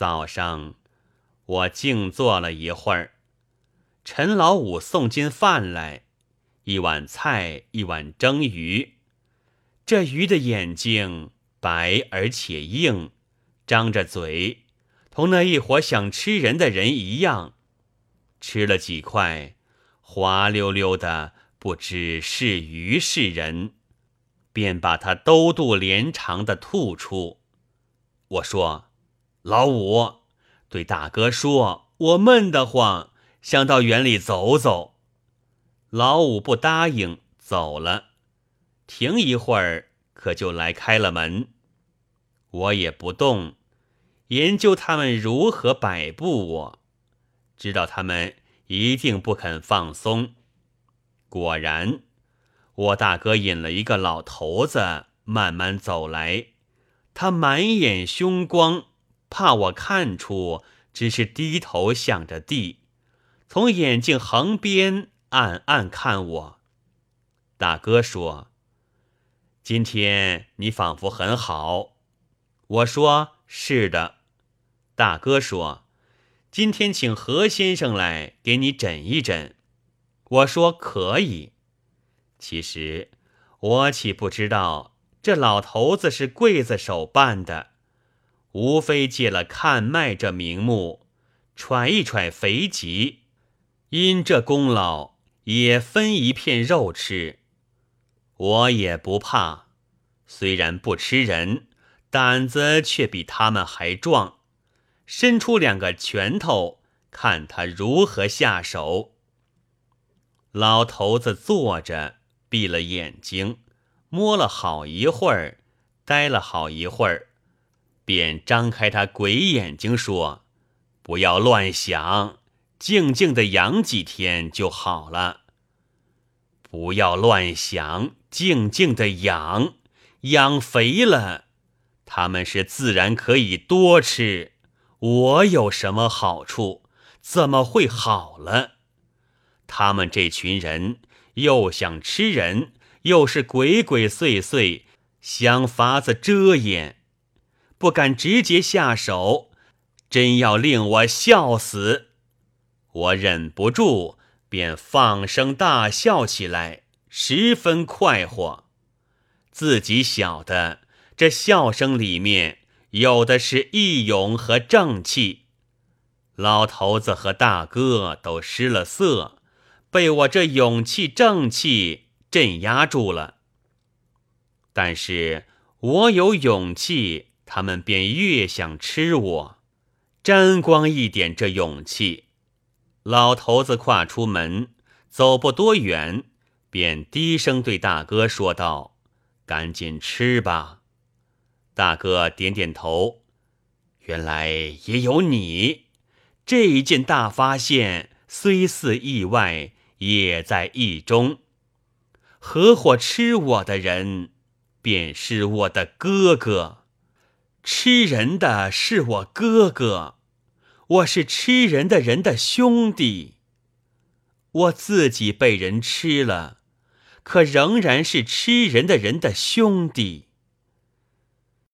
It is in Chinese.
早上，我静坐了一会儿，陈老五送进饭来，一碗菜，一碗蒸鱼。这鱼的眼睛白而且硬，张着嘴，同那一伙想吃人的人一样。吃了几块，滑溜溜的，不知是鱼是人，便把它兜肚连肠的吐出。我说。老五对大哥说：“我闷得慌，想到园里走走。”老五不答应，走了。停一会儿，可就来开了门。我也不动，研究他们如何摆布。我知道他们一定不肯放松。果然，我大哥引了一个老头子慢慢走来，他满眼凶光。怕我看出，只是低头向着地，从眼镜横边暗暗看我。大哥说：“今天你仿佛很好。”我说：“是的。”大哥说：“今天请何先生来给你诊一诊。”我说：“可以。”其实我岂不知道这老头子是刽子手办的。无非借了看脉这名目，揣一揣肥疾，因这功劳也分一片肉吃。我也不怕，虽然不吃人，胆子却比他们还壮。伸出两个拳头，看他如何下手。老头子坐着，闭了眼睛，摸了好一会儿，呆了好一会儿。便张开他鬼眼睛说：“不要乱想，静静的养几天就好了。不要乱想，静静的养，养肥了，他们是自然可以多吃。我有什么好处？怎么会好了？他们这群人又想吃人，又是鬼鬼祟祟，想法子遮掩。”不敢直接下手，真要令我笑死！我忍不住，便放声大笑起来，十分快活。自己晓得这笑声里面有的是义勇和正气。老头子和大哥都失了色，被我这勇气正气镇压住了。但是我有勇气。他们便越想吃我，沾光一点这勇气。老头子跨出门，走不多远，便低声对大哥说道：“赶紧吃吧。”大哥点点头。原来也有你，这一件大发现虽似意外，也在意中。合伙吃我的人，便是我的哥哥。吃人的是我哥哥，我是吃人的人的兄弟。我自己被人吃了，可仍然是吃人的人的兄弟。